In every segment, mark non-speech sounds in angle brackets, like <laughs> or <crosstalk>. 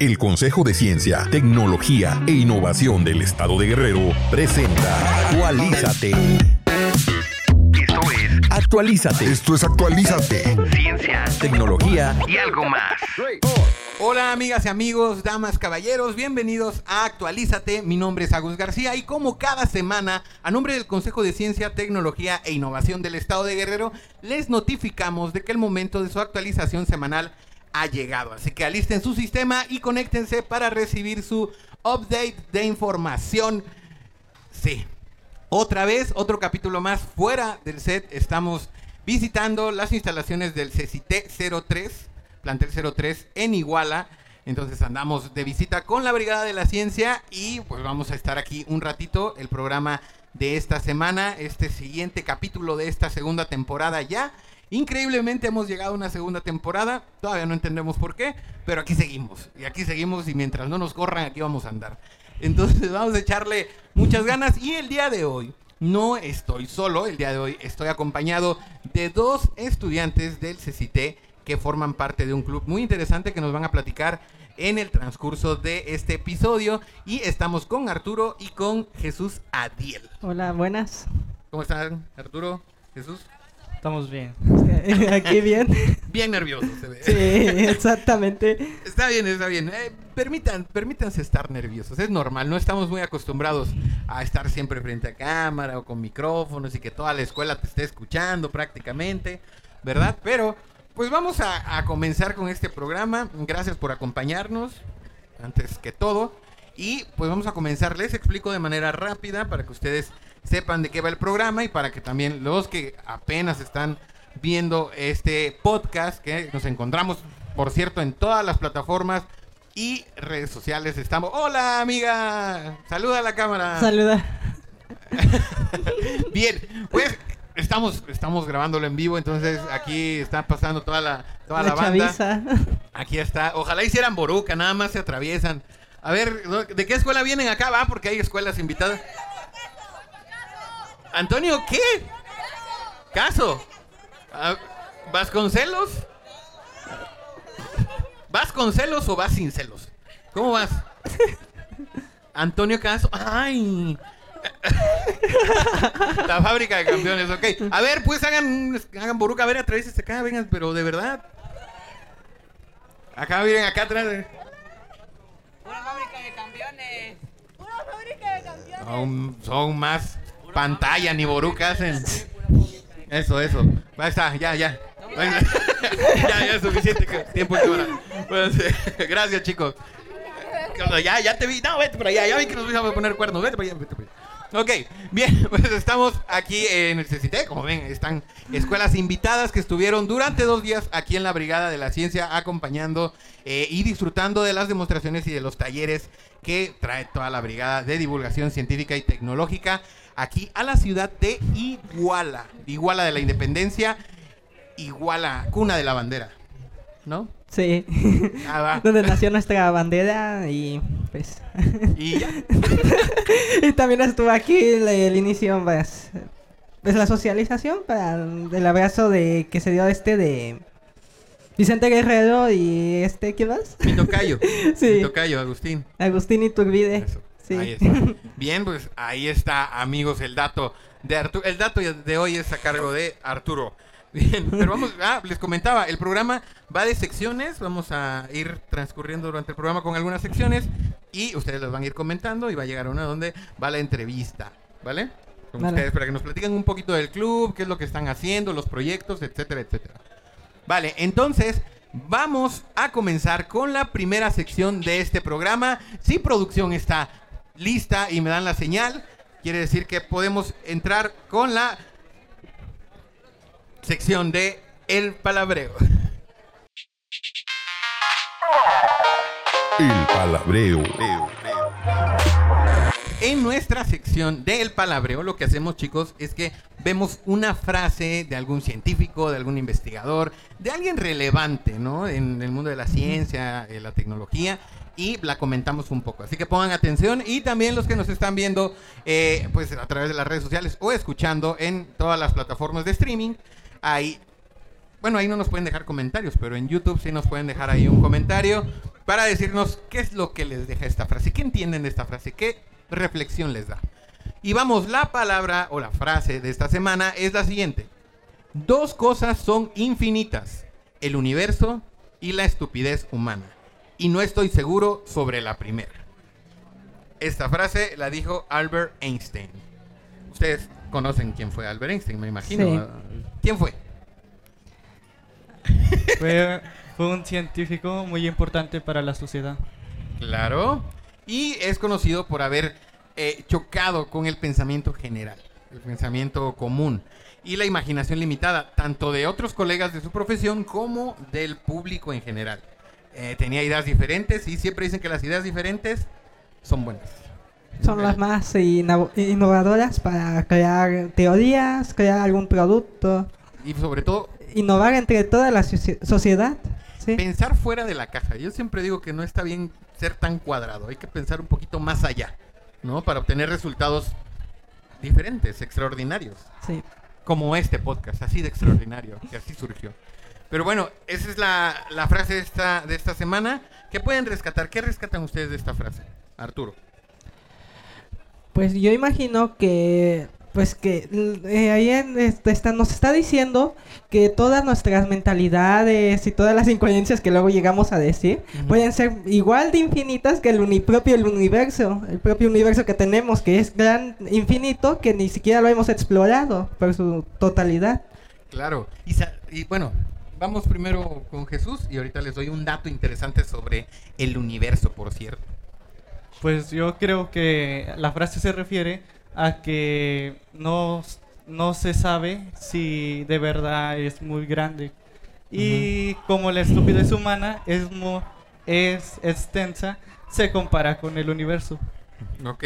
El Consejo de Ciencia, Tecnología e Innovación del Estado de Guerrero presenta Actualízate. Esto es Actualízate. Esto es Actualízate. ciencia Tecnología y algo más. Hola amigas y amigos, damas, caballeros, bienvenidos a Actualízate. Mi nombre es Agus García y como cada semana, a nombre del Consejo de Ciencia, Tecnología e Innovación del Estado de Guerrero, les notificamos de que el momento de su actualización semanal ha llegado. Así que alisten su sistema y conéctense para recibir su update de información. Sí, otra vez, otro capítulo más fuera del set. Estamos visitando las instalaciones del CCT 03, plantel 03 en Iguala. Entonces andamos de visita con la Brigada de la Ciencia y pues vamos a estar aquí un ratito. El programa de esta semana, este siguiente capítulo de esta segunda temporada ya. Increíblemente hemos llegado a una segunda temporada, todavía no entendemos por qué, pero aquí seguimos. Y aquí seguimos y mientras no nos corran, aquí vamos a andar. Entonces <laughs> vamos a echarle muchas ganas y el día de hoy no estoy solo, el día de hoy estoy acompañado de dos estudiantes del CCT que forman parte de un club muy interesante que nos van a platicar en el transcurso de este episodio y estamos con Arturo y con Jesús Adiel. Hola, buenas. ¿Cómo están Arturo? Jesús? Estamos bien. <laughs> Aquí bien. Bien nervioso se ve. Sí, exactamente. Está bien, está bien. Eh, permitan, permítanse estar nerviosos. Es normal, no estamos muy acostumbrados a estar siempre frente a cámara o con micrófonos y que toda la escuela te esté escuchando prácticamente, ¿verdad? Pero, pues vamos a, a comenzar con este programa. Gracias por acompañarnos, antes que todo. Y pues vamos a comenzar. Les explico de manera rápida para que ustedes sepan de qué va el programa y para que también los que apenas están viendo este podcast, que nos encontramos, por cierto, en todas las plataformas y redes sociales. Estamos. ¡Hola, amiga! Saluda a la cámara. Saluda. <laughs> Bien, pues estamos, estamos grabándolo en vivo, entonces aquí está pasando toda la, toda la, La banda. chaviza. Aquí está. Ojalá hicieran boruca, nada más se atraviesan. A ver. ¿de qué escuela vienen acá? Va, porque hay escuelas invitadas. Antonio, ¿qué? Caso. Ah, ¿Vasconcelos? ¿Vas con celos o vas sin celos? ¿Cómo vas? Antonio Caso. ¡Ay! La fábrica de campeones, ok. A ver, pues hagan, hagan boruca. A ver, atraviesen acá, vengan, pero de verdad. Acá, miren, acá atrás. Una fábrica de campeones. Son, son más pantalla, ni boruca hacen. Eso, eso. Ahí está, ya, ya. <laughs> Ya, ya es suficiente tiempo. Bueno, sí. <laughs> Gracias, chicos. Ya, ya te vi. No, vete por allá. Ya vi que nos íbamos a poner cuernos. Vete por allá, vete por allá. Ok, bien, <laughs> pues estamos aquí en el CCT, como ven, están escuelas invitadas que estuvieron durante dos días aquí en la Brigada de la Ciencia acompañando eh, y disfrutando de las demostraciones y de los talleres que trae toda la Brigada de Divulgación Científica y Tecnológica aquí a la ciudad de Iguala, Iguala de la Independencia, Iguala, cuna de la bandera, ¿no? Sí. Ah, va. <laughs> Donde nació nuestra bandera y pues. Y ya. <laughs> y también estuvo aquí el, el inicio, pues. Pues la socialización para el abrazo de que se dio este de Vicente Guerrero y este, ¿qué más? Mi tocayo, <laughs> Sí. mi tocayo, Agustín. Agustín Iturbide. Eso. Sí. Ahí está. Bien, pues ahí está, amigos, el dato de Arturo. El dato de hoy es a cargo de Arturo. Bien, pero vamos, ah, les comentaba, el programa va de secciones, vamos a ir transcurriendo durante el programa con algunas secciones y ustedes las van a ir comentando y va a llegar a una donde va la entrevista, ¿vale? Con Vale. ustedes para que nos platiquen un poquito del club, qué es lo que están haciendo, los proyectos, etcétera, etcétera. Vale, entonces vamos a comenzar con la primera sección de este programa. Si producción está lista y me dan la señal, quiere decir que podemos entrar con la sección de El Palabreo. El Palabreo. En nuestra sección del palabreo, lo que hacemos, chicos, es que vemos una frase de algún científico, de algún investigador, de alguien relevante, ¿no? En el mundo de la ciencia, eh, la tecnología, y la comentamos un poco. Así que pongan atención y también los que nos están viendo, eh, pues a través de las redes sociales o escuchando en todas las plataformas de streaming, ahí bueno, ahí no nos pueden dejar comentarios, pero en YouTube sí nos pueden dejar ahí un comentario para decirnos qué es lo que les deja esta frase, qué entienden de esta frase, qué reflexión les da. Y vamos, la palabra o la frase de esta semana es la siguiente. Dos cosas son infinitas, el universo y la estupidez humana. Y no estoy seguro sobre la primera. Esta frase la dijo Albert Einstein. Ustedes conocen quién fue Albert Einstein, me imagino. Sí. ¿Quién fue? <laughs> Fue, fue un científico muy importante para la sociedad. Claro. Y es conocido por haber eh, chocado con el pensamiento general, el pensamiento común y la imaginación limitada, tanto de otros colegas de su profesión como del público en general. Eh, tenía ideas diferentes y siempre dicen que las ideas diferentes son buenas. Son las más inno- innovadoras para crear teorías, crear algún producto, Y sobre todo, innovar entre toda la soci- sociedad. ¿sí? pensar fuera de la caja. Yo siempre digo que no está bien ser tan cuadrado, hay que pensar un poquito más allá, ¿no? Para obtener resultados diferentes, extraordinarios. Sí. como este podcast, así de extraordinario, que así surgió. Pero bueno, esa es la, la frase de esta, de esta semana. ¿Qué pueden rescatar? ¿Qué rescatan ustedes de esta frase? Arturo. Pues yo imagino que, pues que eh, ahí en este, está, nos está diciendo que todas nuestras mentalidades y todas las incoherencias que luego llegamos a decir pueden ser igual de infinitas que el uni- propio el universo, el propio universo que tenemos, que es gran infinito, que ni siquiera lo hemos explorado por su totalidad. Claro. Y bueno, vamos primero con Jesús y ahorita les doy un dato interesante sobre el universo, por cierto. Pues yo creo que la frase se refiere a que no, no se sabe si de verdad es muy grande. Y como la estupidez humana es, mu- es extensa, se compara con el universo. Ok.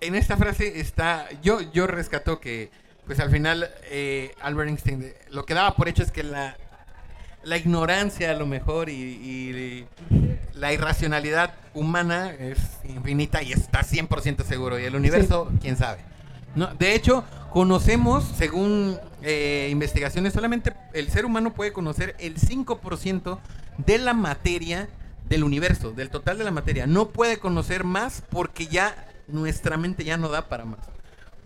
En esta frase está, yo, yo rescato que, pues al final, eh, Albert Einstein, lo que daba por hecho es que la, la ignorancia a lo mejor y, y la irracionalidad humana es infinita y está 100% seguro. Y el universo, quién sabe. No, de hecho, conocemos, según eh, investigaciones, solamente el ser humano puede conocer el 5% de la materia del universo, del total de la materia. No puede conocer más porque ya nuestra mente ya no da para más.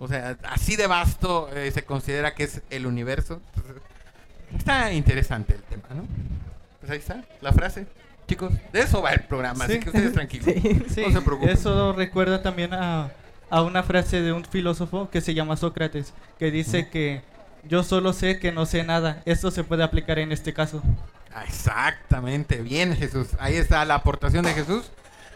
O sea, así de vasto eh, se considera que es el universo. Entonces, está interesante el tema, ¿no? Pues ahí está, la frase. Chicos, de eso va el programa, así Sí. que ustedes tranquilos. <laughs> Sí. Sí, No se preocupen. eso recuerda también a, a una frase de un filósofo que se llama Sócrates, que dice que yo solo sé que no sé nada. Esto se puede aplicar en este caso. Ah, Exactamente, bien Jesús. Ahí está la aportación de Jesús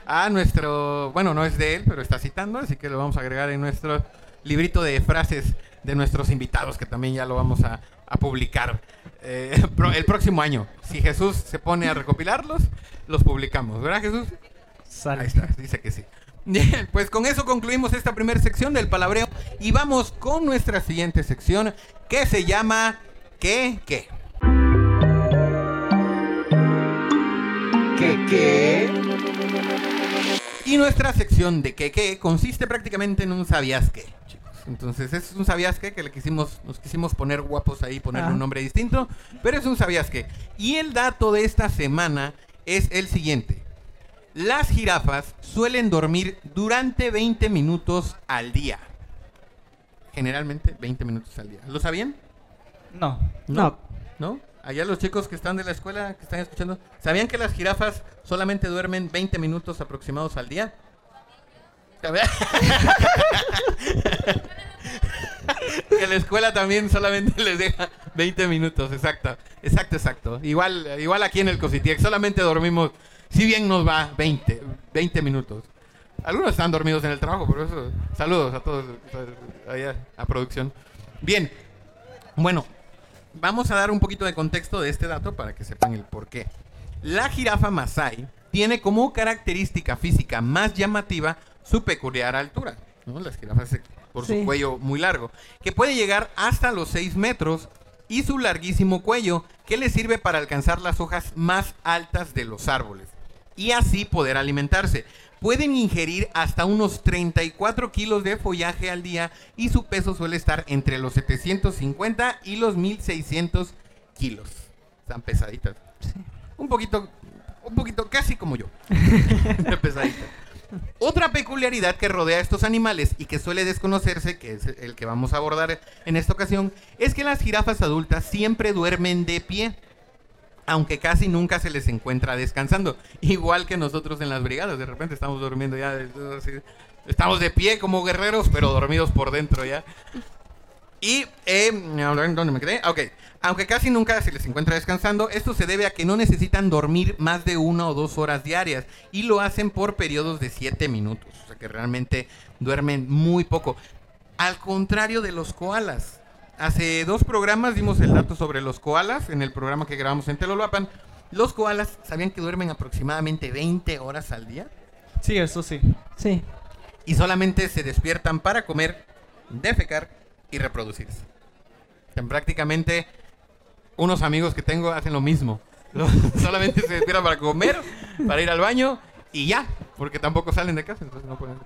a nuestro, bueno, no es de él, pero está citando, así que lo vamos a agregar en nuestro librito de frases de nuestros invitados, que también ya lo vamos a, a publicar eh, <laughs> pro- el próximo año. Si Jesús se pone a recopilarlos, los publicamos, ¿verdad Jesús? Ahí está, dice que sí. Bien, <laughs> pues con eso concluimos esta primera sección del palabreo y vamos con nuestra siguiente sección que se llama ¿Qué? ¿Qué? ¿Qué qué? Y nuestra sección de que qué consiste prácticamente en un sabías qué. Entonces, es un sabías que le quisimos, nos quisimos poner guapos ahí, ponerle Ah. un nombre distinto, pero es un sabías qué. Y el dato de esta semana es el siguiente. Las jirafas suelen dormir durante 20 minutos al día. Generalmente 20 minutos al día. ¿Lo sabían? No. No. ¿No? Allá los chicos que están de la escuela, que están escuchando, ¿sabían que las jirafas solamente duermen 20 minutos aproximados al día? <laughs> Que la escuela también solamente <laughs> les deja 20 minutos, exacto. Exacto, exacto. Igual, igual aquí en el Cositiex, solamente dormimos, si bien nos va, 20, 20 minutos. Algunos están dormidos en el trabajo, por eso, saludos a todos allá a producción. Bien, bueno, vamos a dar un poquito de contexto de este dato para que sepan el por qué. La jirafa Masai tiene como característica física más llamativa su peculiar altura. ¿no? Las jirafas eh, por su cuello muy largo, que puede llegar hasta los 6 metros y su larguísimo cuello que le sirve para alcanzar las hojas más altas de los árboles y así poder alimentarse. Pueden ingerir hasta unos 34 kilos de follaje al día y su peso suele estar entre los 750 y los 1600 kilos. Están pesaditas. Un poquito, un poquito, casi como yo. <laughs> <laughs> pesaditas. Otra peculiaridad que rodea a estos animales y que suele desconocerse, que es el que vamos a abordar en esta ocasión, es que las jirafas adultas siempre duermen de pie, aunque casi nunca se les encuentra descansando. <laughs> Igual que nosotros en las brigadas, de repente estamos durmiendo ya, estamos de pie como guerreros, pero dormidos por dentro ya. Y, eh, ¿dónde me quedé? Ok. Aunque casi nunca se les encuentra descansando, esto se debe a que no necesitan dormir más de una o dos horas diarias y lo hacen por periodos de 7 minutos. O sea que realmente duermen muy poco. Al contrario de los koalas. Hace dos programas dimos el dato sobre los koalas en el programa que grabamos en Telolapan. Los koalas, ¿sabían que duermen aproximadamente 20 horas al día? Sí, eso sí. Sí. Y solamente se despiertan para comer, defecar y reproducirse. Sea, prácticamente unos amigos que tengo hacen lo mismo. <laughs> Solamente se despiertan para comer, para ir al baño y ya, porque tampoco salen de casa, no pueden.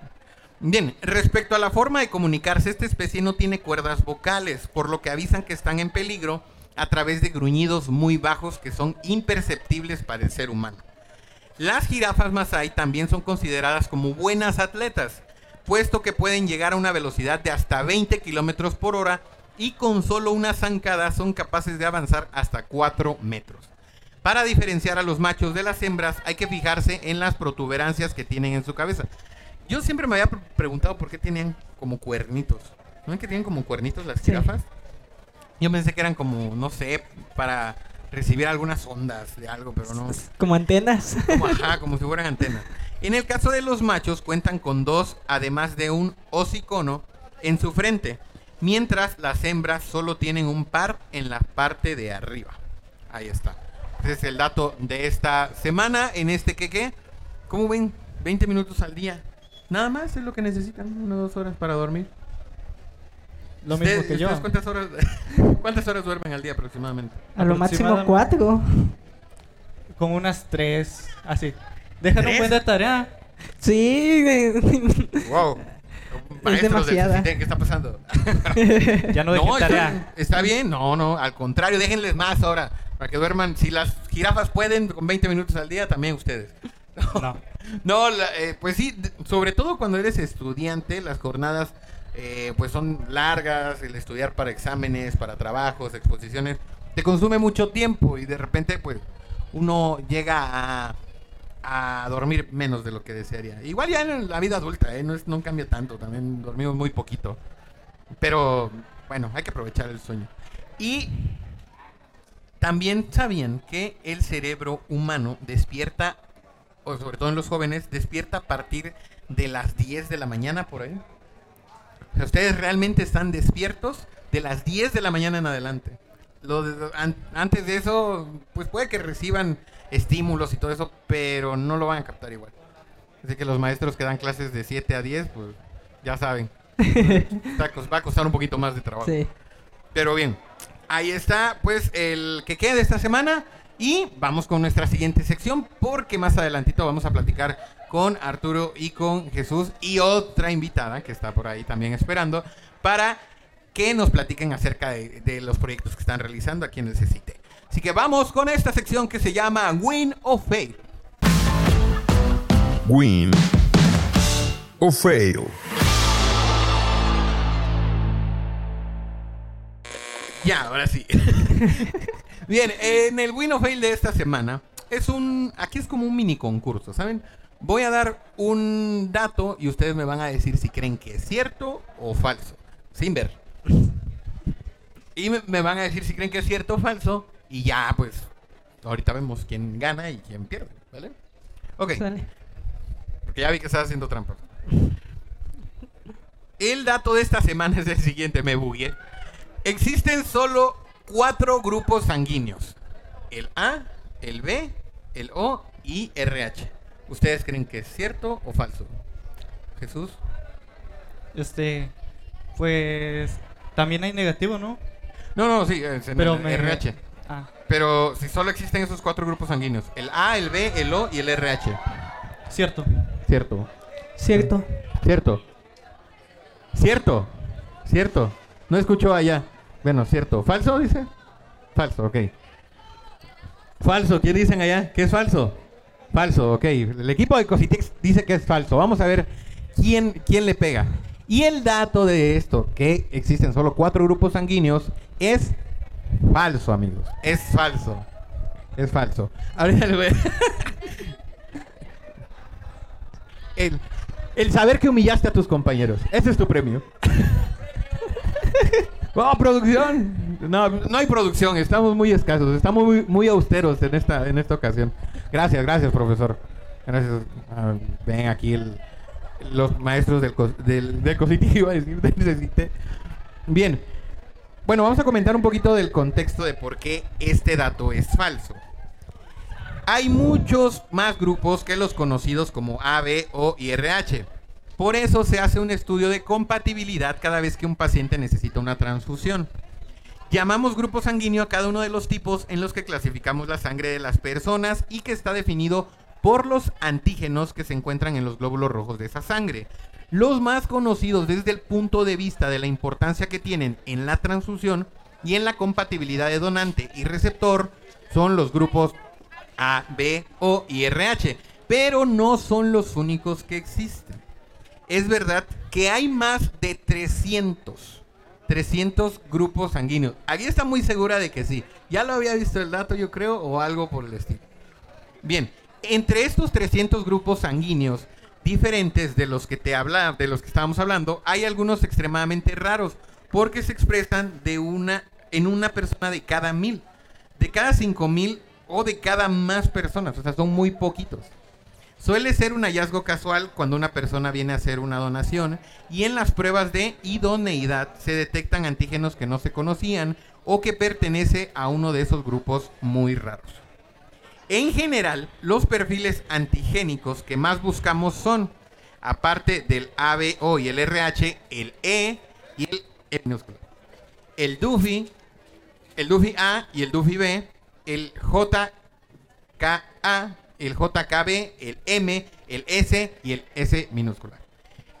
Bien, respecto a la forma de comunicarse, esta especie no tiene cuerdas vocales, por lo que avisan que están en peligro a través de gruñidos muy bajos que son imperceptibles para el ser humano. Las jirafas Masai también son consideradas como buenas atletas, puesto que pueden llegar a una velocidad de hasta 20 kilómetros por hora y con solo una zancada son capaces de avanzar hasta 4 metros. Para diferenciar a los machos de las hembras hay que fijarse en las protuberancias que tienen en su cabeza. Yo siempre me había pre- preguntado por qué tenían como cuernitos. ¿No ven que tienen como cuernitos las Sí. jirafas? Yo pensé que eran como, no sé, para recibir algunas ondas de algo, pero no. Como antenas. Como, ajá, <laughs> como si fueran antenas. En el caso de los machos, cuentan con dos, además de un hocicono en su frente, mientras las hembras solo tienen un par en la parte de arriba. Ahí está. Ese es el dato de esta semana en este que qué. ¿Cómo ven? 20 minutos al día. Nada más es lo que necesitan, una o dos horas para dormir. Lo mismo ¿Ustedes- que yo. ustedes ¿Cuántas horas, <laughs> ¿Cuántas horas duermen al día aproximadamente? A lo máximo cuatro. Con unas tres, así. Dejan un ¿Tres? buen de tarea. Sí. Wow. Maestros del demasiada. ¿qué está pasando? <laughs> Ya no dejen No, tarea. está, está bien, no, no, al contrario, déjenles más ahora, para que duerman. Si las jirafas pueden con 20 minutos al día, también ustedes. <laughs> No. No, la- eh, pues sí, sobre todo cuando eres estudiante, las jornadas eh, pues son largas, el estudiar para exámenes, para trabajos, exposiciones, te consume mucho tiempo y de repente pues uno llega a, a dormir menos de lo que desearía. Igual ya en la vida adulta, ¿eh? no, no cambia tanto, también dormimos muy poquito. Pero bueno, hay que aprovechar el sueño. Y también sabían que el cerebro humano despierta, o sobre todo en los jóvenes, despierta a partir de las 10 de la mañana por ahí. O sea, ustedes realmente están despiertos de las 10 de la mañana en adelante. Lo de- an- antes de eso, pues puede que reciban estímulos y todo eso, pero no lo van a captar igual. Así que los maestros que dan clases de 7 a 10, pues ya saben. <laughs> Va a costar un poquito más de trabajo. Sí. Pero bien, ahí está pues el que queda de esta semana y vamos con nuestra siguiente sección porque más adelantito vamos a platicar con Arturo y con Jesús y otra invitada que está por ahí también esperando para que nos platiquen acerca de, de los proyectos que están realizando aquí en el CCT. Así que vamos con esta sección que se llama Win of Faith. Win o fail. Ya, ahora sí. <laughs> Bien, en el Win of Fail de esta semana es un. Aquí es como un mini concurso, ¿saben? Voy a dar un dato y ustedes me van a decir si creen que es cierto o falso, sin ver. Y me, me van a decir si creen que es cierto o falso y ya, pues, ahorita vemos quién gana y quién pierde, ¿vale? Ok. Sale. Porque ya vi que estás haciendo trampa. El dato de esta semana es el siguiente, me bugué. Existen solo cuatro grupos sanguíneos. El A, el B, el O y RH. ¿Ustedes creen que es cierto o falso? Jesús. Este, pues también hay negativo, ¿no? No, no, sí, es en Pero el me- RH. Ah, Pero si solo existen esos cuatro grupos sanguíneos. El A, el B, el O y el RH. cierto. Cierto. Cierto. Cierto. Cierto. Cierto. No escuchó allá. Bueno, cierto. ¿Falso, dice? Falso, ok. Falso, ¿quién dicen allá? ¿Qué es falso? Falso, ok. El equipo de Cositex dice que es falso. Vamos a ver quién, quién le pega. Y el dato de esto, que existen solo cuatro grupos sanguíneos, es falso, amigos. Es falso. Es falso. Ahorita le voy a- <laughs> el, el saber que humillaste a tus compañeros. Ese es tu premio. <laughs> ¡Oh, producción! No, no hay producción, estamos muy escasos, estamos muy, muy austeros en esta, en esta ocasión. Gracias, gracias, profesor. Gracias. Ah, ven aquí el- los maestros del, del, del del CECITE. <laughs> Bien. Bueno, vamos a comentar un poquito del contexto de por qué este dato es falso. Hay muchos más grupos que los conocidos como A, B, O y. Por eso se hace un estudio de compatibilidad cada vez que un paciente necesita una transfusión. Llamamos grupo sanguíneo a cada uno de los tipos en los que clasificamos la sangre de las personas y que está definido por los antígenos que se encuentran en los glóbulos rojos de esa sangre. Los más conocidos desde el punto de vista de la importancia que tienen en la transfusión y en la compatibilidad de donante y receptor son los grupos A, B, O y RH, pero no son los únicos que existen. Es verdad que hay más de 300, 300 grupos sanguíneos. Aquí está muy segura de que sí. Ya lo había visto el dato, yo creo, o algo por el estilo. Bien, entre estos 300 grupos sanguíneos diferentes de los que te habla, de los que estábamos hablando, hay algunos extremadamente raros porque se expresan de una en una persona de cada mil, de cada cinco mil o de cada más personas, o sea, son muy poquitos. Suele ser un hallazgo casual cuando una persona viene a hacer una donación y en las pruebas de idoneidad se detectan antígenos que no se conocían o que pertenece a uno de esos grupos muy raros. En general, los perfiles antigénicos que más buscamos son, aparte del ABO y el RH, el E y el E minúsculo. El DUFI, el DUFI A y el DUFI B, el JKA, el JKB, el M, el S y el S minúscula.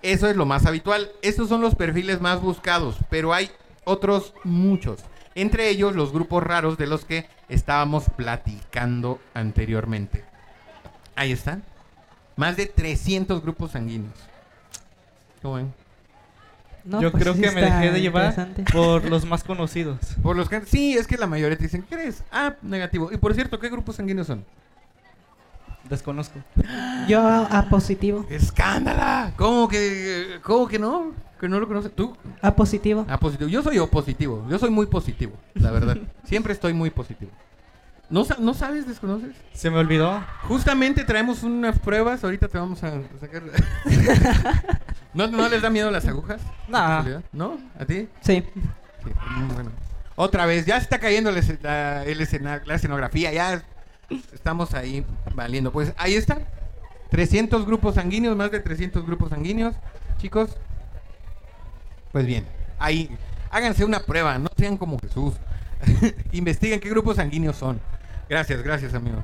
Eso es lo más habitual. Estos son los perfiles más buscados, pero hay otros muchos. Entre ellos los grupos raros de los que estábamos platicando anteriormente. Ahí están. Más de 300 grupos sanguíneos. ¿Cómo ven? No, Yo pues creo sí que me dejé de llevar <laughs> por los más conocidos. Por los que sí, es que la mayoría te dicen, ¿qué eres? Ah, negativo. Y por cierto, ¿qué grupos sanguíneos son? Desconozco. Yo a positivo. ¡Escándala! ¿Cómo que, cómo que no? ¿Que no lo conoces? ¿Tú? A positivo. Ah, positivo. Yo soy O positivo. Yo soy muy positivo, la verdad. <laughs> Siempre estoy muy positivo. ¿No, ¿No sabes, desconoces? Se me olvidó. Justamente traemos unas pruebas. Ahorita te vamos a sacar. <laughs> ¿No, ¿No les da miedo las agujas? Nah. ¿No? ¿A ti? Sí. Sí, bueno. Otra vez, ya está cayendo la, escena- la escenografía, ya estamos ahí valiendo. Pues ahí está. 300 grupos sanguíneos, más de 300 grupos sanguíneos. Chicos, pues bien, ahí háganse una prueba, no sean como Jesús. <laughs> Investiguen qué grupos sanguíneos son. Gracias, gracias, amigo.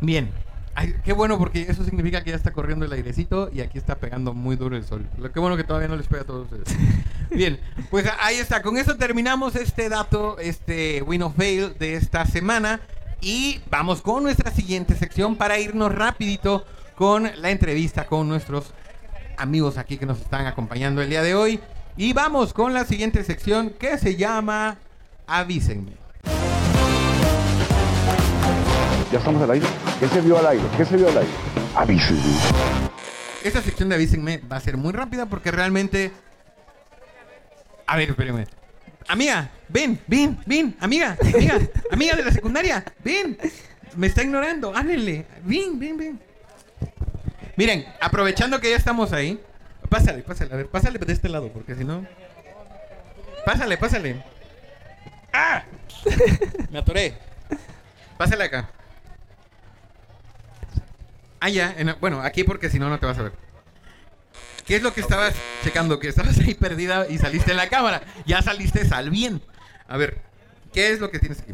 Bien. Ay, qué bueno porque eso significa que ya está corriendo el airecito y aquí está pegando muy duro el sol. Lo que bueno que todavía no les pega a todos ustedes. <laughs> Bien, pues ahí está. Con eso terminamos este dato, este Win of Fail de esta semana. Y vamos con nuestra siguiente sección para irnos rapidito con la entrevista con nuestros amigos aquí que nos están acompañando el día de hoy. Y vamos con la siguiente sección que se llama Avísenme. Ya estamos al aire. ¿Qué se vio al aire? ¿Qué se vio al aire? Avísenme. Esta sección de Avísenme va a ser muy rápida porque realmente... A ver, espérenme. Amiga, ven, ven, ven, amiga, amiga, amiga de la secundaria, ven. Me está ignorando, háblenle. Ven, ven, ven. Miren, aprovechando que ya estamos ahí, pásale, pásale, a ver, pásale de este lado, porque si no. Pásale, pásale. ¡Ah! Me atoré. Pásale acá. Ah, ya, en- bueno, aquí porque si no, no te vas a ver. ¿Qué es lo que estabas checando? Que estabas ahí perdida y saliste en la cámara. Ya saliste al bien. A ver, ¿qué es lo que tienes aquí?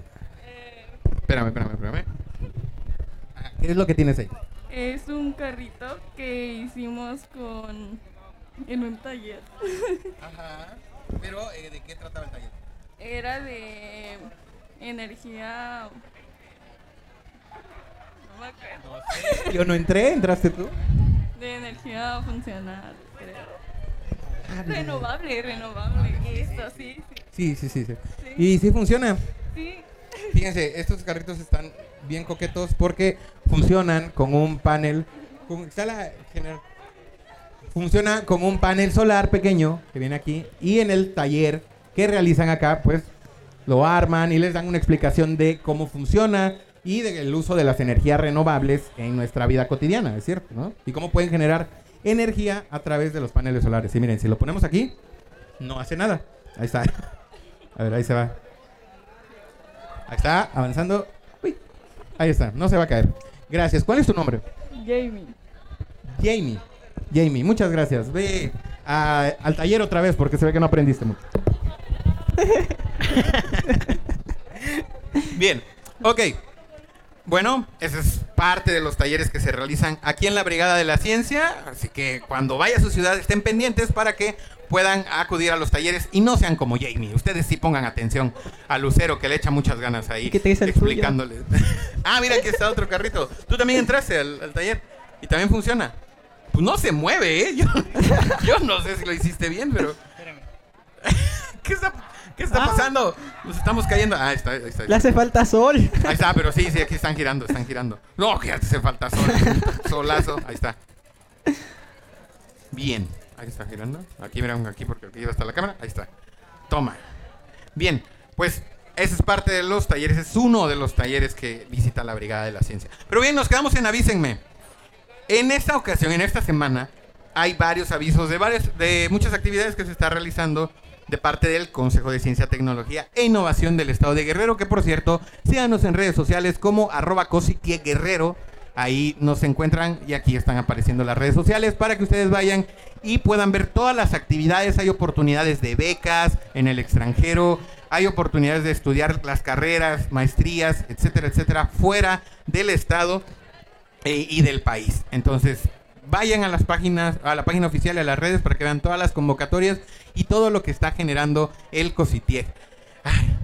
Espérame, espérame, espérame. ¿Qué es lo que tienes ahí? Es un carrito que hicimos con en un taller. <laughs> Ajá. Pero, ¿de qué trataba el taller? Era de energía me acuerdo. Yo no entré, entraste tú. De energía funcional, creo. Renovable, renovable. Esto, sí, Sí, sí, sí, sí. Sí. Y sí funciona. sí. Fíjense, estos carritos están bien coquetos porque funcionan con un panel. Con, está la funciona con un panel solar pequeño que viene aquí y en el taller que realizan acá, pues lo arman y les dan una explicación de cómo funciona y del uso de las energías renovables en nuestra vida cotidiana, es cierto, ¿no? Y cómo pueden generar energía a través de los paneles solares. Y miren, si lo ponemos aquí, no hace nada. Ahí está. <laughs> A ver, ahí se va. Ahí está, avanzando. Uy, ahí está, no se va a caer. Gracias. ¿Cuál es tu nombre? Jamie. Jamie. Jamie, muchas gracias. Ve a- al taller otra vez porque se ve que no aprendiste mucho. <laughs> Bien, ok. Bueno, esa es parte de los talleres que se realizan aquí en la Brigada de la Ciencia. Así que cuando vaya a su ciudad estén pendientes para que puedan acudir a los talleres y no sean como Jamie. Ustedes sí pongan atención a Lucero que le echa muchas ganas ahí ¿Y qué te dice el tuyo? explicándoles. <laughs> ah, mira, aquí está otro carrito. Tú también entraste al, al taller y también funciona. Pues no se mueve, ¿eh? Yo, <laughs> yo no sé si lo hiciste bien, pero... <laughs> ¿Qué está, qué está Ah. pasando? Nos estamos cayendo. Ah, ahí está, ahí está. Le hace falta sol. Ahí está, pero sí, sí, aquí están girando, están girando. No, que hace falta sol. Solazo, ahí está. Bien, ahí está girando. Aquí, miren, aquí, porque aquí va a estar la cámara. Ahí está. Toma. Bien, pues ese es parte de los talleres, es uno de los talleres que visita la Brigada de la Ciencia. Pero bien, nos quedamos en Avísenme. En esta ocasión, en esta semana, hay varios avisos de, varias, de muchas actividades que se está realizando de parte del Consejo de Ciencia, Tecnología e Innovación del Estado de Guerrero, que por cierto, síganos en redes sociales como arroba cositie guerrero. Ahí nos encuentran y aquí están apareciendo las redes sociales para que ustedes vayan y puedan ver todas las actividades. Hay oportunidades de becas en el extranjero, hay oportunidades de estudiar las carreras, maestrías, etcétera, etcétera, fuera del estado eh, y del país. Entonces, vayan a las páginas, a la página oficial y a las redes para que vean todas las convocatorias y todo lo que está generando el COSITIEC. Ay.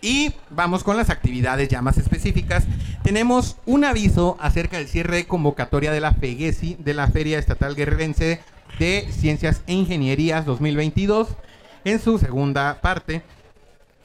Y vamos con las actividades ya más específicas. Tenemos un aviso acerca del cierre de convocatoria de la FEGESI, de la Feria Estatal Guerrerense de Ciencias e Ingenierías 2022, en su segunda parte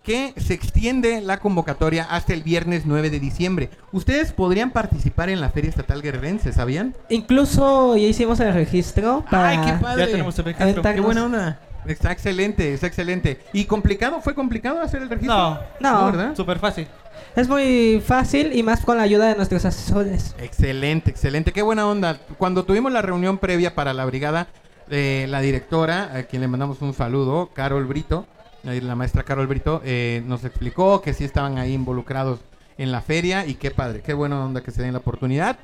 que se extiende la convocatoria hasta el viernes 9 de diciembre. Ustedes podrían participar en la Feria Estatal Guerrerense, ¿sabían? Incluso ya hicimos el registro para... Ya tenemos el registro. ¡Qué buena onda! Está excelente, está excelente. ¿Y complicado? ¿Fue complicado hacer el registro? No, No. ¿verdad? súper fácil. Es muy fácil y más con la ayuda de nuestros asesores. Excelente, excelente. Qué buena onda. Cuando tuvimos la reunión previa para la brigada, eh, la directora, a quien le mandamos un saludo, Carol Brito, eh, la maestra Carol Brito, eh, nos explicó que sí estaban ahí involucrados en la feria y qué padre, qué buena onda que se den la oportunidad.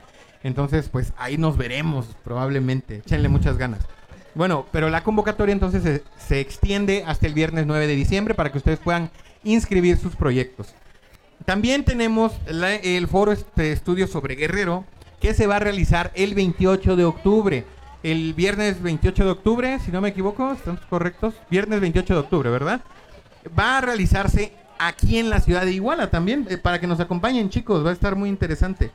Entonces, pues ahí nos veremos probablemente. Échenle muchas ganas. Bueno, pero la convocatoria entonces se, extiende hasta el viernes 9 de diciembre para que ustedes puedan inscribir sus proyectos. También tenemos la- el foro de estudios sobre Guerrero que se va a realizar el 28 de octubre. El viernes 28 de octubre, si no me equivoco, ¿estamos correctos? Viernes 28 de octubre, ¿verdad? Va a realizarse aquí en la ciudad de Iguala también, eh, para que nos acompañen chicos, va a estar muy interesante.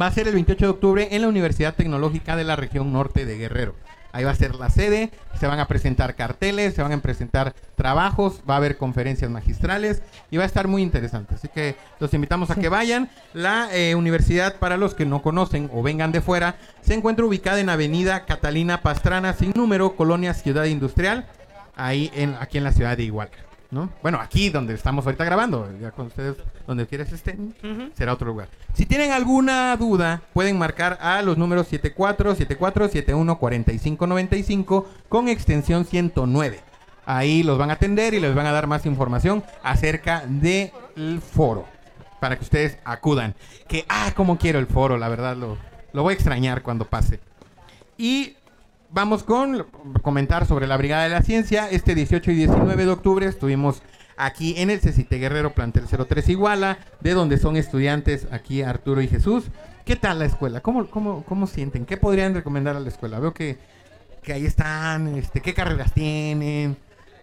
Va a ser el 28 de octubre en la Universidad Tecnológica de la región norte de Guerrero. Ahí va a ser la sede, se van a presentar carteles, se van a presentar trabajos, va a haber conferencias magistrales y va a estar muy interesante. Así que los invitamos a que vayan. La eh, universidad, para los que no conocen o vengan de fuera, se encuentra ubicada en Avenida Catalina Pastrana, sin número, Colonia Ciudad Industrial, ahí en, aquí en la ciudad de Iguala. ¿No? Bueno, aquí donde estamos ahorita grabando, ya con ustedes, donde quieras estén, será otro lugar. Si tienen alguna duda, pueden marcar a los números 74 74 71 45 95 con extensión 109. Ahí los van a atender y les van a dar más información acerca del foro para que ustedes acudan. Que, ah, como quiero el foro, la verdad, lo, lo voy a extrañar cuando pase. Y vamos con comentar sobre la Brigada de la Ciencia. Este 18 y 19 de octubre estuvimos aquí en el Cecite Guerrero, plantel 03 Iguala, de donde son estudiantes aquí Arturo y Jesús. ¿Qué tal la escuela? ¿Cómo, cómo, cómo sienten? ¿Qué podrían recomendar a la escuela? Veo que, que ahí están, este, ¿qué carreras tienen?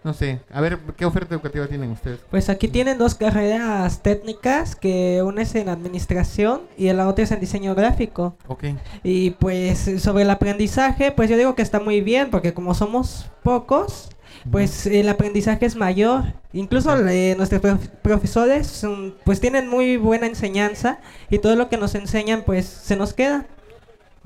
No sé. A ver, ¿qué oferta educativa tienen ustedes? Pues aquí tienen dos carreras técnicas, que una es en administración y la otra es en diseño gráfico. Ok. Y pues sobre el aprendizaje, pues yo digo que está muy bien, porque como somos pocos, pues el aprendizaje es mayor. Incluso eh, nuestros prof- profesores son- pues tienen muy buena enseñanza y todo lo que nos enseñan pues se nos queda.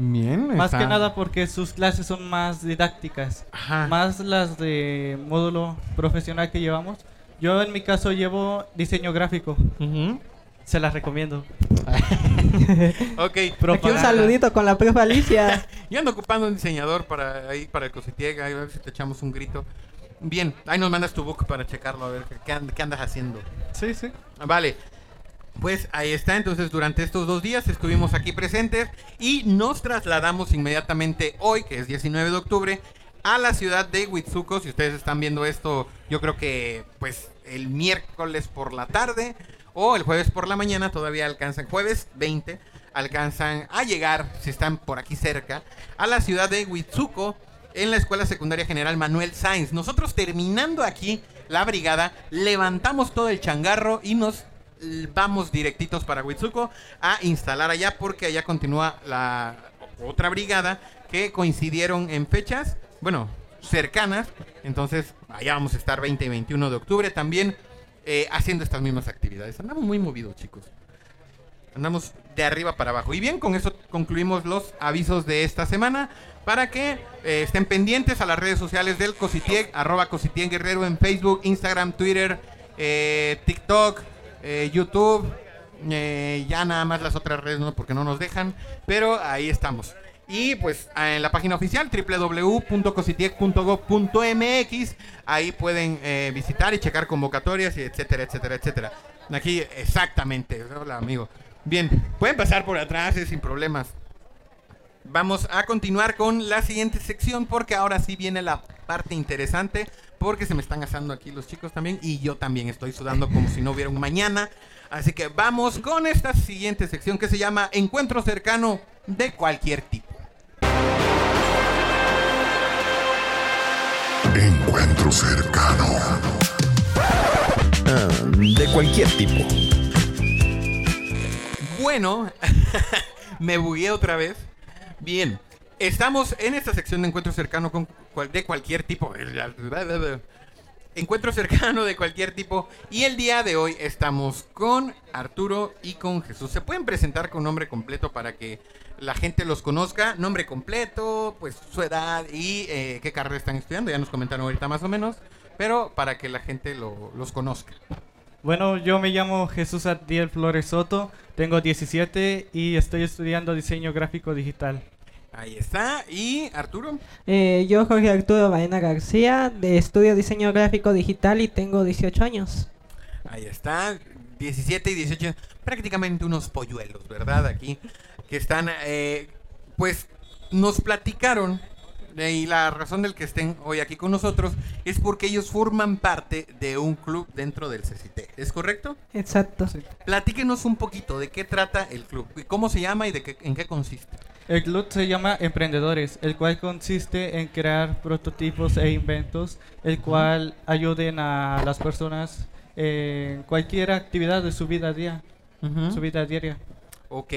Bien. Más está- que nada porque sus clases son más didácticas. Ajá. Más las de módulo profesional que llevamos. Yo en mi caso llevo diseño gráfico. Se las recomiendo. <laughs> Ok. Aquí un saludito con la profe Alicia. <laughs> Yo ando ocupando un diseñador para ahí para el Cositiega, a ver si te echamos un grito. Bien, ahí nos mandas tu book para checarlo, a ver qué, qué andas haciendo. Sí, sí. Vale. Pues ahí está, entonces durante estos dos días estuvimos aquí presentes y nos trasladamos inmediatamente hoy, que es 19 de octubre, a la ciudad de Huitzuco. Si ustedes están viendo esto, yo creo que pues el miércoles por la tarde o el jueves por la mañana todavía alcanzan, jueves 20, alcanzan a llegar, si están por aquí cerca, a la ciudad de Huitzuco en la Escuela Secundaria General Manuel Sainz. Nosotros terminando aquí la brigada, levantamos todo el changarro y nos vamos directitos para Huitzuco a instalar allá porque allá continúa la otra brigada que coincidieron en fechas, bueno, cercanas. Entonces, allá vamos a estar 20 y 21 de octubre también eh, haciendo estas mismas actividades. Andamos muy movidos, chicos. Andamos de arriba para abajo. Y bien, con eso concluimos los avisos de esta semana. Para que eh, estén pendientes a las redes sociales del Cositieg, arroba Cositieg Guerrero en Facebook, Instagram, Twitter, eh, TikTok, eh, YouTube. eh, ya nada más las otras redes no, porque no nos dejan. Pero ahí estamos. Y pues en la página oficial www.cositieg.gov.mx ahí pueden eh, visitar y checar convocatorias y etcétera, etcétera, etcétera. Aquí exactamente. Amigo. Bien, pueden pasar por atrás sin problemas. Vamos a continuar con la siguiente sección porque ahora sí viene la parte interesante porque se me están asando aquí los chicos también y yo también estoy sudando como si no hubiera un mañana. Así que vamos con esta siguiente sección que se llama Encuentro cercano de cualquier tipo. Encuentro cercano. Ah, de cualquier tipo. Bueno, <laughs> me bugué otra vez. Bien, estamos en esta sección de encuentro cercano de cualquier tipo. Encuentro cercano de cualquier tipo. Y el día de hoy estamos con Arturo y con Jesús. ¿Se pueden presentar con nombre completo para que la gente los conozca? Nombre completo, pues su edad y eh, qué carrera están estudiando. Ya nos comentaron ahorita más o menos. Pero para que la gente lo- los conozca. Bueno, yo me llamo Jesús Adiel Flores Soto, tengo 17 y estoy estudiando diseño gráfico digital. Ahí está. ¿Y Arturo? Eh, yo, Jorge Arturo Baena García, de estudio diseño gráfico digital y tengo 18 años. Ahí está, 17 y 18, prácticamente unos polluelos, ¿verdad? Aquí, que están, eh, pues, nos platicaron, y la razón del que estén hoy aquí con nosotros es porque ellos forman parte de un club dentro del CCT, ¿es correcto? Exacto. Platíquenos un poquito de qué trata el club, y cómo se llama y de qué, en qué consiste. El club se llama Emprendedores, el cual consiste en crear prototipos e inventos, el cual ayuden a las personas en cualquier actividad de su vida a día, Ujú. su vida diaria. Ok.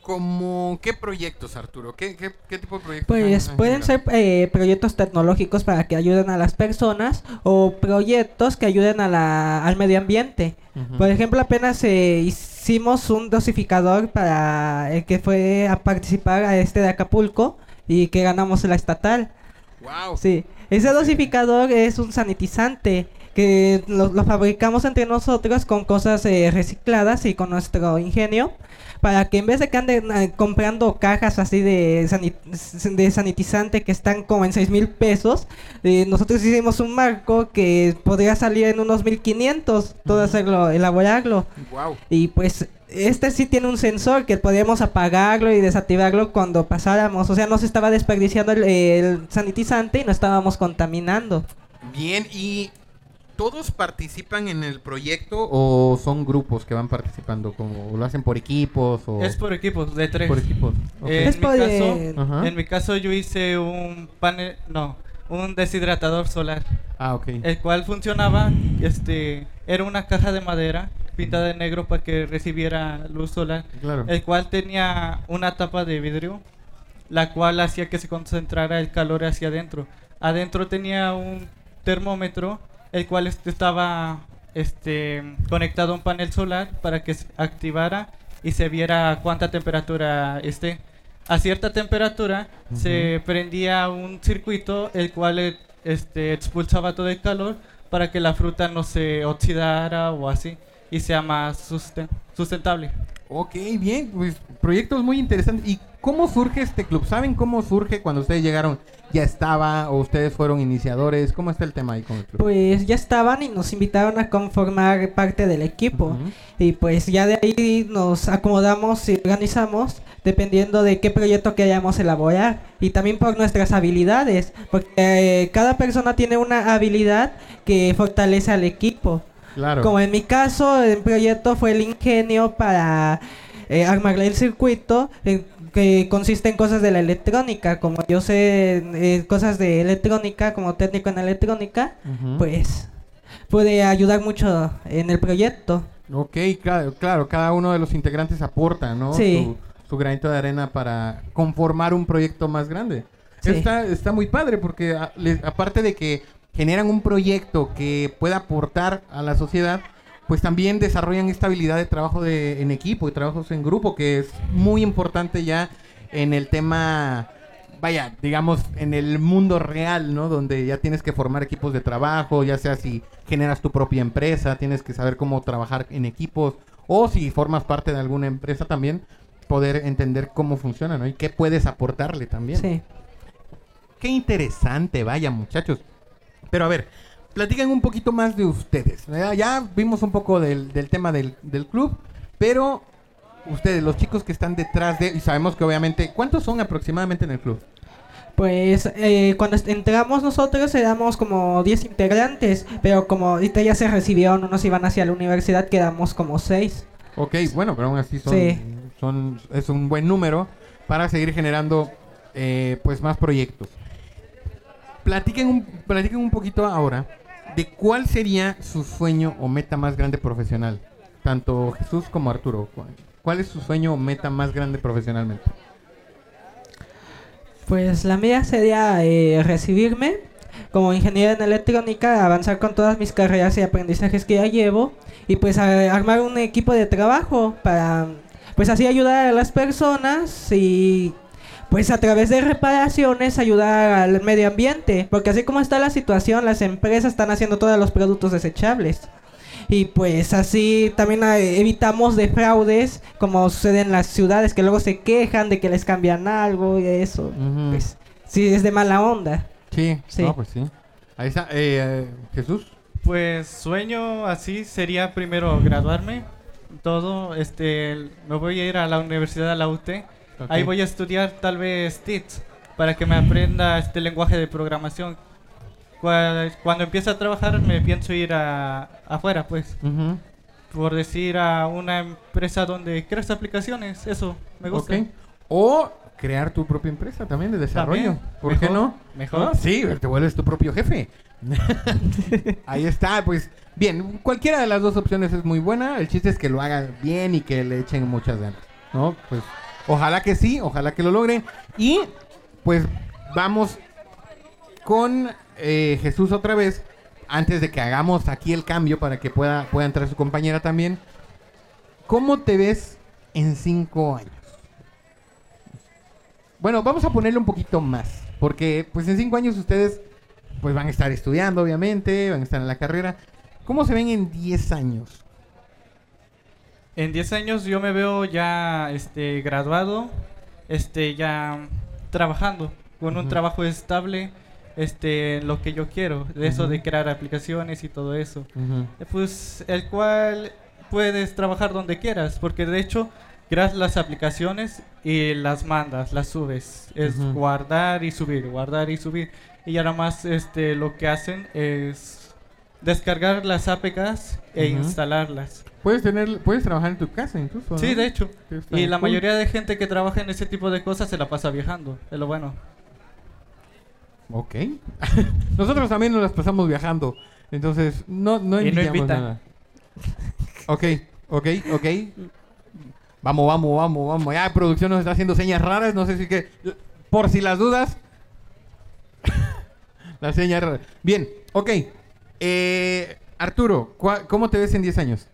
¿Cómo qué proyectos, Arturo? ¿Qué, qué, qué tipo de proyectos? Pues pueden ser eh, proyectos tecnológicos para que ayuden a las personas o proyectos que ayuden a la, al medio ambiente. Por ejemplo, apenas eh, hicimos un dosificador para el que fue a participar a este de Acapulco y que ganamos la estatal. Wow. Sí, ese dosificador es un sanitizante que lo, lo fabricamos entre nosotros con cosas eh, recicladas y con nuestro ingenio para que en vez de que anden eh, comprando cajas así de, sani- de sanitizante que están como en 6 mil pesos, eh, nosotros hicimos un marco que podría salir en unos 1500, todo hacerlo, elaborarlo. Wow. Y pues este sí tiene un sensor que podíamos apagarlo y desactivarlo cuando pasáramos. O sea, no se estaba desperdiciando el, el sanitizante y no estábamos contaminando. Bien, ¿y todos participan en el proyecto o son grupos que van participando? como ¿Lo hacen por equipos o...? Es por equipos de tres. Por equipos. ok. Eh, Es mi caso, Ajá. en mi caso yo hice un panel, no, un deshidratador solar, Ah, ok. el cual funcionaba, este, era una caja de madera pintada de negro para que recibiera luz solar, Claro. el cual tenía una tapa de vidrio, la cual hacía que se concentrara el calor hacia adentro. Adentro tenía un termómetro, el cual estaba este, conectado a un panel solar para que se activara y se viera cuánta temperatura esté. A cierta temperatura se prendía un circuito el cual eh, este, expulsaba todo el calor para que la fruta no se oxidara o así y sea más susten- sustentable. Ok, bien, pues proyectos muy interesantes. ¿Y cómo surge este club? ¿Saben cómo surge cuando ustedes llegaron? ¿Ya estaba o ustedes fueron iniciadores? ¿Cómo está el tema ahí con el club? Pues ya estaban y nos invitaron a conformar parte del equipo. Y pues ya de ahí nos acomodamos y organizamos dependiendo de qué proyecto queríamos elaborar. Y también por nuestras habilidades. Porque eh, cada persona tiene una habilidad que fortalece al equipo. Claro. Como en mi caso, el proyecto fue el ingenio para eh, armarle el circuito, eh, que consiste en cosas de la electrónica. Como yo sé eh, cosas de electrónica, como técnico en electrónica, Ujú. pues pude ayudar mucho en el proyecto. Ok, claro, claro, cada uno de los integrantes aporta, ¿no? Sí. Su, su granito de arena para conformar un proyecto más grande. Sí. Está, está muy padre porque a- aparte de que generan un proyecto que pueda aportar a la sociedad, pues también desarrollan esta habilidad de trabajo de, en equipo y trabajos en grupo, que es muy importante ya en el tema, vaya, digamos, en el mundo real, ¿no? Donde ya tienes que formar equipos de trabajo, ya sea si generas tu propia empresa, tienes que saber cómo trabajar en equipos, o si formas parte de alguna empresa también, poder entender cómo funciona, ¿no? Y qué puedes aportarle también. Sí. Qué interesante, vaya muchachos. Pero a ver, platican un poquito más de ustedes. Ya, ya vimos un poco del, del tema del, del club, pero ustedes, los chicos que están detrás de... Y sabemos que obviamente... ¿Cuántos son aproximadamente en el club? Pues eh, cuando entramos nosotros éramos como 10 integrantes, pero como ahorita ya se recibieron, unos iban hacia la universidad, quedamos como 6. Ok, bueno, pero aún así son, Sí. son es un buen número para seguir generando eh, pues más proyectos. Platiquen un, platiquen un poquito ahora de cuál sería su sueño o meta más grande profesional. Tanto Jesús como Arturo. ¿Cuál, es su sueño o meta más grande profesionalmente? Pues la mía sería eh, recibirme como ingeniero en electrónica, avanzar con todas mis carreras y aprendizajes que ya llevo y pues armar un equipo de trabajo para pues así ayudar a las personas y pues a través de reparaciones ayudar al medio ambiente, porque así como está la situación, las empresas están haciendo todos los productos desechables. Y pues así también eh, evitamos de fraudes como sucede en las ciudades que luego se quejan de que les cambian algo y eso. Ujú. Pues sí, es de mala onda. Sí, Sí. no, pues sí. Ahí está. eh, eh, Jesús. Pues sueño así sería primero graduarme, todo, este, me voy a ir a la universidad, a la UT, Ok. ahí voy a estudiar tal vez TITS, para que me aprenda este lenguaje de programación. Cua- Cuando empiece a trabajar me pienso ir a, afuera, pues, Ujú. por decir a una empresa donde creas aplicaciones, eso, me gusta. Ok. O crear tu propia empresa también de desarrollo. También. ¿Por qué Mejor, no? mejor. Ah, Sí, te vuelves tu propio jefe. <laughs> Ahí está, pues bien, cualquiera de las dos opciones es muy buena. El chiste es que lo hagan bien y que le echen muchas ganas, ¿no? Pues ojalá que sí, ojalá que lo logren. Y pues vamos con eh, Jesús otra vez, antes de que hagamos aquí el cambio para que pueda, pueda entrar su compañera también. ¿Cómo te ves en cinco años? Bueno, vamos a ponerle un poquito más, porque pues en cinco años ustedes pues van a estar estudiando, obviamente, van a estar en la carrera. ¿Cómo se ven en 10 años? En 10 años yo me veo ya este graduado, este ya trabajando con un trabajo estable, este en lo que yo quiero, de eso de crear aplicaciones y todo eso. Eh, Pues el cual puedes trabajar donde quieras, porque de hecho creas las aplicaciones y las mandas, las subes. Es guardar y subir, guardar y subir. Y nada más este, lo que hacen es descargar las APKs e instalarlas. Puedes tener, puedes trabajar en tu casa incluso. Sí, ¿no? de hecho. Y la cool. mayoría de gente que trabaja en ese tipo de cosas se la pasa viajando, es lo bueno. Ok. <laughs> Nosotros también nos las pasamos viajando. Entonces, no, no Y no invitamos invitan. nada. Ok, ok, ok. Vamos, vamos, vamos, vamos. Ya producción nos está haciendo señas raras. No sé si que. Por si las dudas. <laughs> las señas raras. Bien, ok. Eh, Arturo, ¿cuá- ¿cómo te ves en 10 años?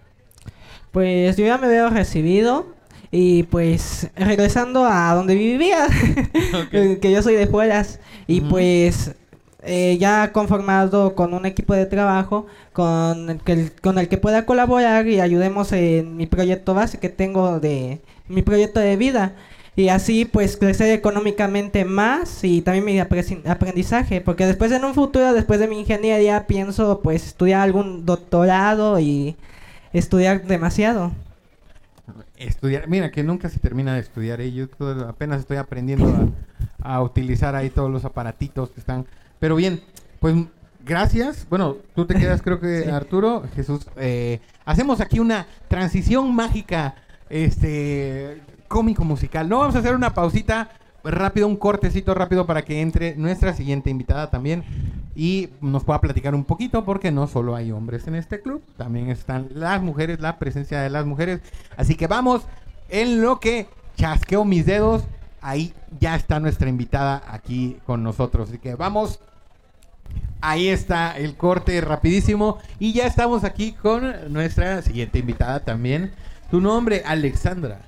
Pues yo ya me veo recibido y pues regresando a donde vivía, <laughs> Ok. que yo soy de Juelas y pues eh, ya conformado con un equipo de trabajo con el, que, con el que pueda colaborar y ayudemos en mi proyecto base que tengo de mi proyecto de vida y así pues crecer económicamente más y también mi apre- aprendizaje porque después en un futuro después de mi ingeniería pienso pues estudiar algún doctorado y estudiar demasiado Estudiar, mira que nunca se termina de estudiar, ¿eh? yo todo- apenas estoy aprendiendo a, a utilizar ahí todos los aparatitos que están. Pero bien, pues gracias. Bueno, tú te quedas, creo que <laughs> Sí. Arturo, Jesús. eh, hacemos aquí una transición mágica, este, cómico musical. No vamos a hacer una pausita rápido, un cortecito rápido para que entre nuestra siguiente invitada también y nos pueda platicar un poquito porque no solo hay hombres en este club, también están las mujeres, la presencia de las mujeres. Así que vamos en lo que chasqueo mis dedos, ahí ya está nuestra invitada aquí con nosotros. Así que vamos. Ahí está el corte rapidísimo y ya estamos aquí con nuestra siguiente invitada también. Tu nombre, Alexandra.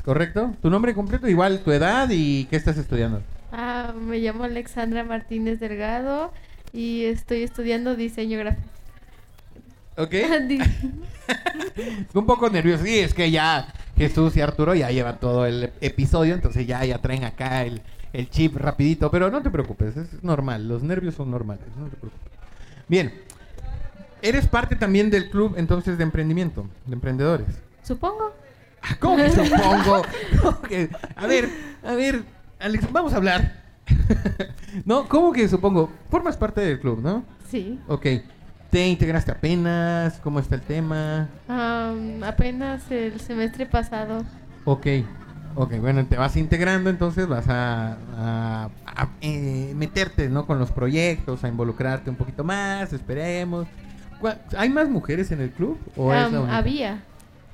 ¿Es correcto? Tu nombre completo, igual tu edad y qué estás estudiando. Ah, me llamo Alexandra Martínez Delgado y estoy estudiando diseño gráfico. ¿Ok? <laughs> <laughs> Un poco nervioso. Sí, es que ya Jesús y Arturo ya llevan todo el episodio, entonces ya, ya traen acá el, el chip rapidito. Pero no te preocupes, es normal. Los nervios son normales, no te preocupes. Bien. Eres parte también del club entonces de emprendimiento, de emprendedores. Supongo. ¿Cómo que supongo? <laughs> ¿Cómo que? A ver, a ver, Alex, vamos a hablar. <laughs> ¿No? ¿Cómo que supongo? Formas parte del club, ¿no? Sí. Ok. ¿Te integraste apenas? ¿Cómo está el tema? Am, apenas el semestre pasado. Ok, ok, bueno, te vas integrando, entonces vas a, a- a, eh, meterte, ¿no? Con los proyectos, a involucrarte un poquito más, esperemos. ¿Cuál- ¿Hay más mujeres en el club? ¿O es la había.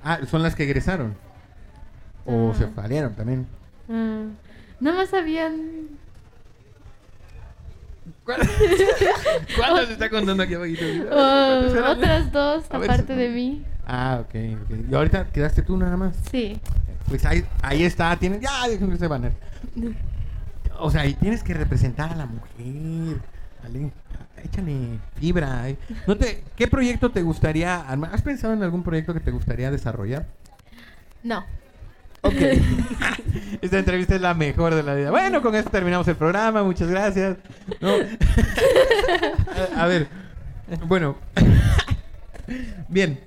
Ah, son las que egresaron. O Ah. se salieron también. Ah, nada más habían. ¿Cuántas <laughs> está contando aquí abajito? otras dos A aparte de mí. Ah, ok, ok. Y ahorita quedaste tú nada más. Sí. Pues ahí, ahí está, tienen, ya, déjenme ese banner. <laughs> O sea, ahí tienes que representar a la mujer. Ale, échale fibra. eh. ¿No te, ¿Qué proyecto te gustaría armar? ¿Has pensado en algún proyecto que te gustaría desarrollar? No. Ok. <laughs> Esta entrevista es la mejor de la vida. Bueno, con esto terminamos el programa. Muchas gracias. No. <laughs> a, a ver. Bueno. <laughs> Bien.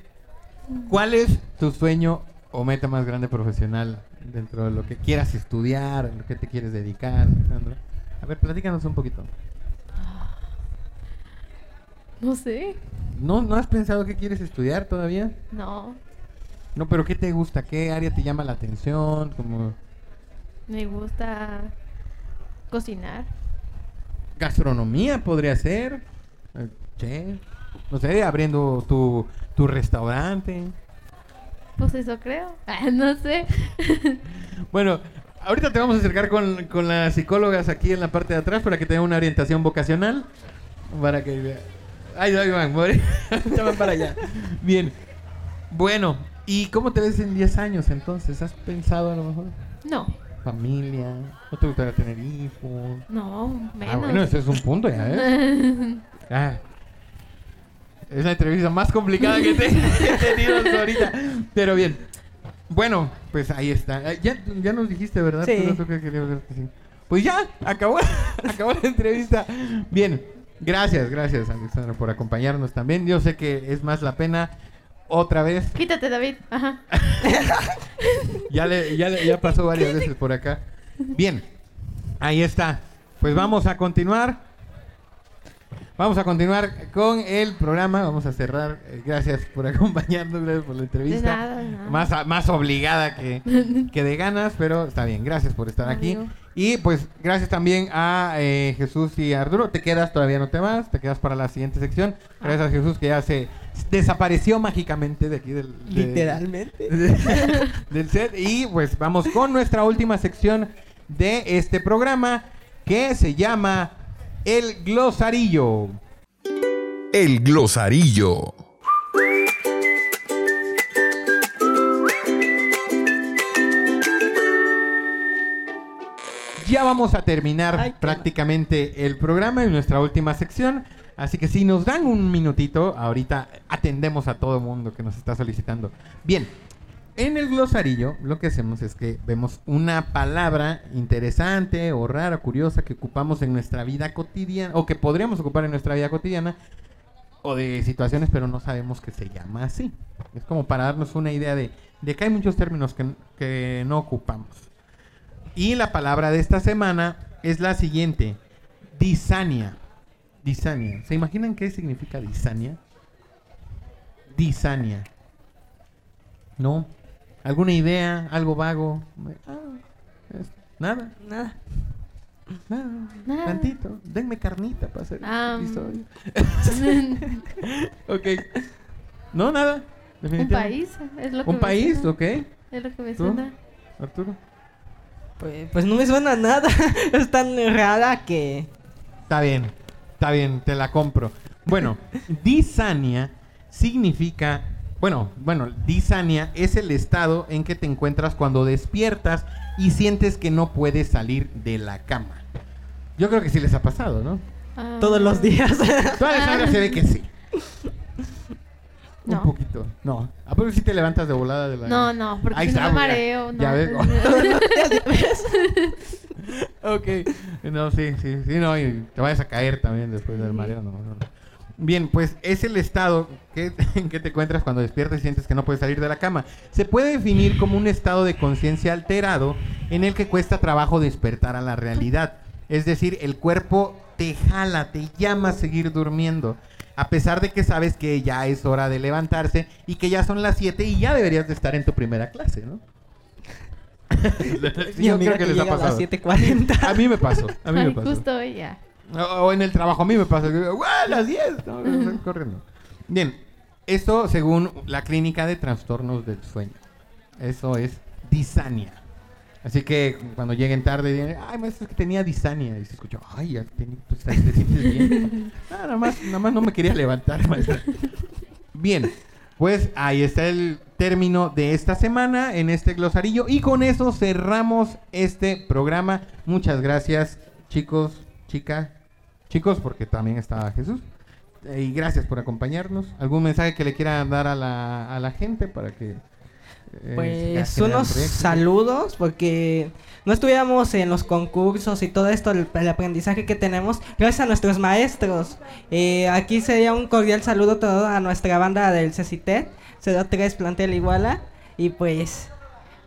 ¿Cuál es tu sueño o meta más grande profesional dentro de lo que quieras estudiar, en lo que te quieres dedicar, Alejandro? A ver, platícanos un poquito. No sé. ¿No, ¿No has pensado qué quieres estudiar todavía? No. No, pero ¿qué te gusta? ¿Qué área te llama la atención? Como Me gusta cocinar. gastronomía podría ser. Eh, chef. No sé, abriendo tu, tu restaurante. Pues eso creo. Ah, no sé. <laughs> Bueno, ahorita te vamos a acercar con, con las psicólogas aquí en la parte de atrás para que te den una orientación vocacional. Para que Ahí ahí van, more- <laughs> ya van para allá. Bien. Bueno, ¿y cómo te ves en 10 años entonces? ¿Has pensado a lo mejor? No. Familia, ¿no te gustaría tener hijos? No, menos. Ah, bueno, ese es un punto ya, ¿eh? <laughs> Ah. Es la entrevista más complicada que, te- que <laughs> he tenido hasta ahorita. Pero bien. Bueno, pues ahí está. Eh, Ya, ya nos dijiste, ¿verdad? Sí. Tú, tú que sí. Pues ya, acabó, acabó la entrevista. Bien, gracias, gracias Alexandra por acompañarnos también. Yo sé que es más la pena otra vez. Quítate, David. Ajá. <laughs> Ya, le, ya, le- ya pasó varias veces por acá. Bien, ahí está. Pues vamos a continuar. Vamos a continuar con el programa. Vamos a cerrar. Eh, Gracias por acompañarnos, gracias por la entrevista. Nada, nada. Más, más obligada que, que de ganas, pero está bien. Gracias por estar aquí. Y pues gracias también a eh, Jesús y Arturo. Te quedas, todavía no te vas, te quedas para la siguiente sección. Gracias a Jesús que ya se desapareció mágicamente de aquí del... de- Literalmente. de- <laughs> del set. Y pues vamos con nuestra última sección de este programa que se llama El Glosarillo. El glosarillo. Ya vamos a terminar Ay, prácticamente el programa en nuestra última sección. Así que si nos dan un minutito, ahorita atendemos a todo mundo que nos está solicitando. Bien, en el glosarillo lo que hacemos es que vemos una palabra interesante o rara, curiosa que ocupamos en nuestra vida cotidiana o que podríamos ocupar en nuestra vida cotidiana o de situaciones, pero no sabemos que se llama así. Es como para darnos una idea de, de que hay muchos términos que, que no ocupamos. Y la palabra de esta semana es la siguiente: disania. Disania. ¿Se imaginan qué significa disania? Disania. ¿No? ¿Alguna idea? ¿Algo vago? Ah, nada, Nada. nada. Nada. Tantito. Denme carnita para hacer este episodio. <laughs> Ok. No, nada. Un país, es lo que Un me país, suena. ok. Es lo que me ¿Tú? suena. Arturo. Pues, pues no me suena nada. <laughs> es tan rara que. Está bien, está bien, te la compro. Bueno, <laughs> disania significa, bueno, bueno, disania es el estado en que te encuentras cuando despiertas y sientes que no puedes salir de la cama. Yo creo que sí les ha pasado, ¿no? Ah, Todos los días. Tú, Alexandra, se ve que sí. <laughs> No. Un poquito. No. ¿A poco si te levantas de volada de la No, no, porque Ahí si no me mareo. No, <laughs> <laughs> Ya ves. Ok. No, sí, sí, sí, no, y te vayas a caer también después del mareo, no, no, no. Bien, pues es el estado que, <laughs> en que te encuentras cuando despiertas y sientes que no puedes salir de la cama. Se puede definir como un estado de conciencia alterado en el que cuesta trabajo despertar a la realidad. Es decir, el cuerpo te jala, te llama a seguir durmiendo. A pesar de que sabes que ya es hora de levantarse y que ya son las 7 y ya deberías de estar en tu primera clase, ¿no? Sí, <laughs> Mi yo creo que les ha llega a las pasado. 7:40. A mí me pasó, a mí me Ay, pasó. justo hoy ya. O, o en el trabajo, a mí me pasa. que "Güey, las 10! No, no, no, corriendo. Bien, esto según la clínica de trastornos del sueño. Eso es disania. Así que cuando lleguen tarde, digan, ay, maestro, es que tenía disania. Y se escuchó, ay, ya te, estás- te sientes bien. Ah, <laughs> nada, más, nada más no me quería levantar, maestra. Bien, pues ahí está el término de esta semana en este glosarillo. Y con eso cerramos este programa. Muchas gracias, chicos, chicas, chicos, porque también está Jesús. Eh, Y gracias por acompañarnos. ¿Algún mensaje que le quieran dar a la, a la gente para que... eh, Pues generen unos saludos porque no estuviéramos en los concursos y todo esto, el, el aprendizaje que tenemos, gracias a nuestros maestros. Eh, aquí sería un cordial saludo todo a nuestra banda del CECITET, 03 Plantel Iguala. Y pues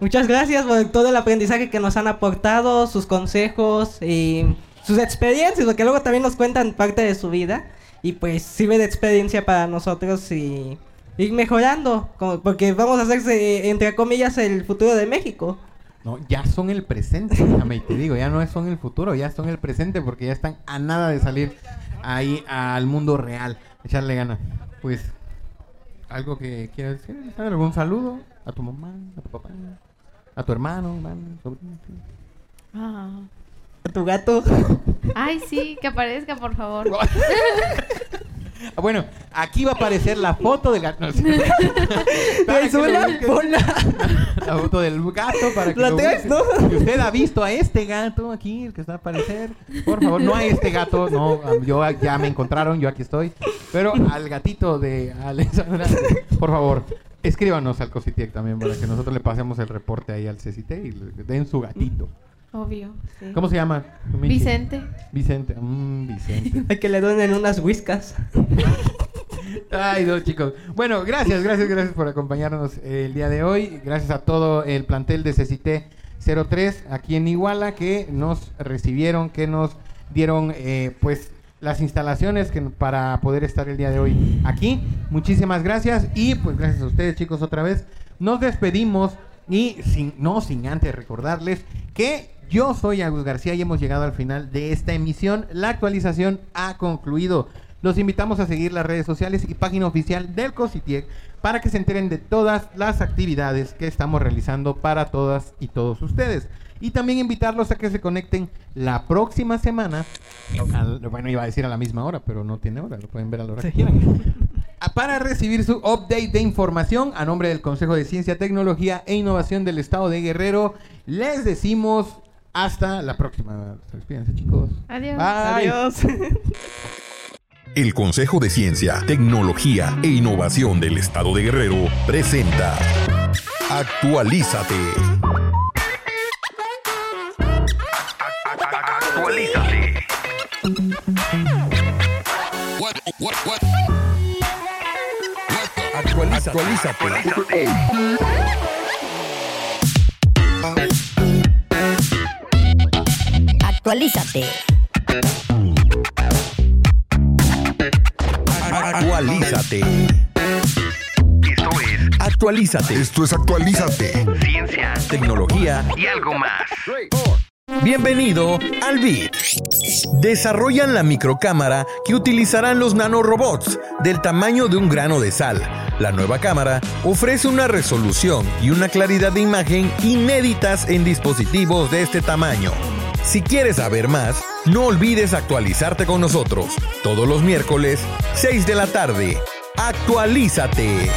muchas gracias por todo el aprendizaje que nos han aportado, sus consejos y sus experiencias, porque luego también nos cuentan parte de su vida. Y pues sirve de experiencia para nosotros y ir mejorando, como- porque vamos a hacerse, entre comillas, el futuro de México. No, ya son el presente, déjame y te digo, ya no son el futuro, ya son el presente porque ya están a nada de salir ahí al mundo real, echarle ganas. Pues, algo que quieras decir, algún saludo a tu mamá, a tu papá, a tu hermano, hermano, sobrino. sí. Ah. A tu gato. Ay, sí, que aparezca, por favor. <laughs> Ah, Bueno, aquí va a aparecer la foto del gato. No. <laughs> Para que lo ponla. La foto del gato para que La lo. Si usted ha visto a este gato aquí, el que está a aparecer, por favor, no a este gato, no, yo ya me encontraron, yo aquí estoy, pero al gatito de Alexandra, por favor, escríbanos al Cositiec también para que nosotros le pasemos el reporte ahí al CCT y le den su gatito. Obvio. sí. ¿Cómo se llama? Michi? Vicente. Vicente, mm, Vicente. Hay <laughs> que le donen unas whiskas. <laughs> Ay, no, chicos. Bueno, gracias, gracias, gracias por acompañarnos eh, el día de hoy. Gracias a todo el plantel de CECIT 03 aquí en Iguala que nos recibieron, que nos dieron, eh, pues, las instalaciones que, para poder estar el día de hoy aquí. Muchísimas gracias y, pues, gracias a ustedes, chicos, otra vez. Nos despedimos y, sin, no sin antes recordarles que Yo soy Agus García y hemos llegado al final de esta emisión. La actualización ha concluido. Los invitamos a seguir las redes sociales y página oficial del COSITIEC para que se enteren de todas las actividades que estamos realizando para todas y todos ustedes. Y también invitarlos a que se conecten la próxima semana. al- bueno, iba a decir a la misma hora, pero no tiene hora. Lo pueden ver a la hora que quieran. Para recibir su update de información a nombre del Consejo de Ciencia, Tecnología e Innovación del Estado de Guerrero, les decimos hasta la próxima. Despídense, chicos. Adiós. Bye. Adiós. <laughs> El Consejo de Ciencia, Tecnología e Innovación del Estado de Guerrero presenta Actualízate. Actualízate. Actualízate. Actualízate. Actualízate. Esto es Actualízate. Esto es Actualízate. ciencia Tecnología y algo más. Bienvenido al BIT. Desarrollan la microcámara que utilizarán los nanorobots del tamaño de un grano de sal. La nueva cámara ofrece una resolución y una claridad de imagen inéditas en dispositivos de este tamaño. Si quieres saber más, no olvides actualizarte con nosotros todos los miércoles, 6 de la tarde. Actualízate.